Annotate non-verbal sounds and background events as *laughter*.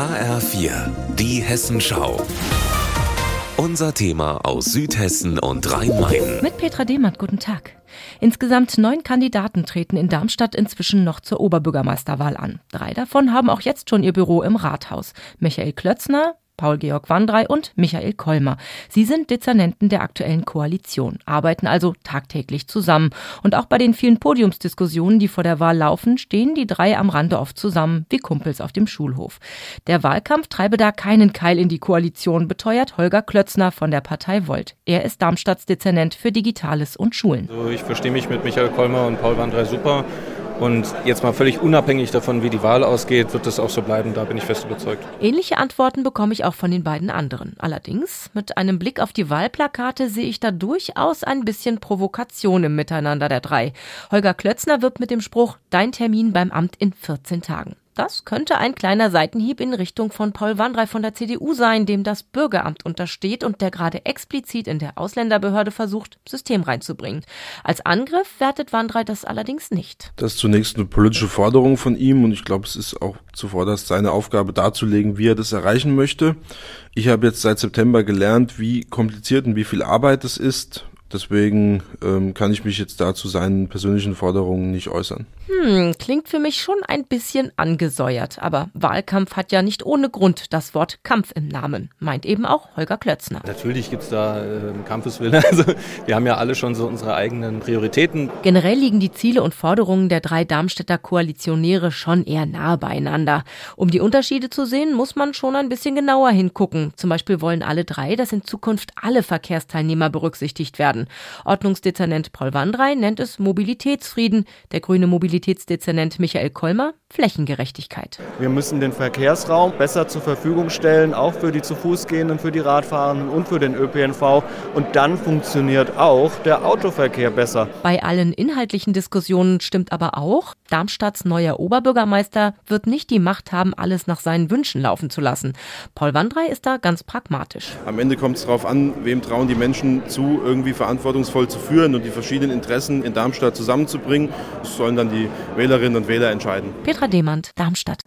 HR4, die Hessenschau. Unser Thema aus Südhessen und Rhein-Main. Mit Petra Dehmann, guten Tag. Insgesamt neun Kandidaten treten in Darmstadt inzwischen noch zur Oberbürgermeisterwahl an. Drei davon haben auch jetzt schon ihr Büro im Rathaus. Michael Klötzner, Paul-Georg Wandrei und Michael Kolmer. Sie sind Dezernenten der aktuellen Koalition, arbeiten also tagtäglich zusammen. Und auch bei den vielen Podiumsdiskussionen, die vor der Wahl laufen, stehen die drei am Rande oft zusammen, wie Kumpels auf dem Schulhof. Der Wahlkampf treibe da keinen Keil in die Koalition, beteuert Holger Klötzner von der Partei Volt. Er ist Darmstadts Dezernent für Digitales und Schulen. Also ich verstehe mich mit Michael Kolmer und Paul Wandrei super. Und jetzt mal völlig unabhängig davon, wie die Wahl ausgeht, wird das auch so bleiben. Da bin ich fest überzeugt. Ähnliche Antworten bekomme ich auch von den beiden anderen. Allerdings, mit einem Blick auf die Wahlplakate sehe ich da durchaus ein bisschen Provokation im Miteinander der drei. Holger Klötzner wirbt mit dem Spruch, dein Termin beim Amt in 14 Tagen. Das könnte ein kleiner Seitenhieb in Richtung von Paul Wandrei von der CDU sein, dem das Bürgeramt untersteht und der gerade explizit in der Ausländerbehörde versucht, System reinzubringen. Als Angriff wertet Wandrei das allerdings nicht. Das ist zunächst eine politische Forderung von ihm und ich glaube, es ist auch zuvorderst seine Aufgabe darzulegen, wie er das erreichen möchte. Ich habe jetzt seit September gelernt, wie kompliziert und wie viel Arbeit es ist, Deswegen ähm, kann ich mich jetzt da zu seinen persönlichen Forderungen nicht äußern. Hm, klingt für mich schon ein bisschen angesäuert. Aber Wahlkampf hat ja nicht ohne Grund das Wort Kampf im Namen, meint eben auch Holger Klötzner. Natürlich gibt's da äh, Kampfeswille. *laughs* Also wir haben ja alle schon so unsere eigenen Prioritäten. Generell liegen die Ziele und Forderungen der drei Darmstädter Koalitionäre schon eher nahe beieinander. Um die Unterschiede zu sehen, muss man schon ein bisschen genauer hingucken. Zum Beispiel wollen alle drei, dass in Zukunft alle Verkehrsteilnehmer berücksichtigt werden werden. Ordnungsdezernent Paul Wandrei nennt es Mobilitätsfrieden, der grüne Mobilitätsdezernent Michael Kolmer Flächengerechtigkeit. Wir müssen den Verkehrsraum besser zur Verfügung stellen, auch für die zu Fuß gehenden, für die Radfahrenden und für den ÖPNV. Und dann funktioniert auch der Autoverkehr besser. Bei allen inhaltlichen Diskussionen stimmt aber auch, Darmstadts neuer Oberbürgermeister wird nicht die Macht haben, alles nach seinen Wünschen laufen zu lassen. Paul Wandrei ist da ganz pragmatisch. Am Ende kommt es darauf an, wem trauen die Menschen zu, irgendwie verantwortungsvoll zu führen und die verschiedenen Interessen in Darmstadt zusammenzubringen. Das sollen dann die Wählerinnen und Wähler entscheiden. Petra Demand, Darmstadt.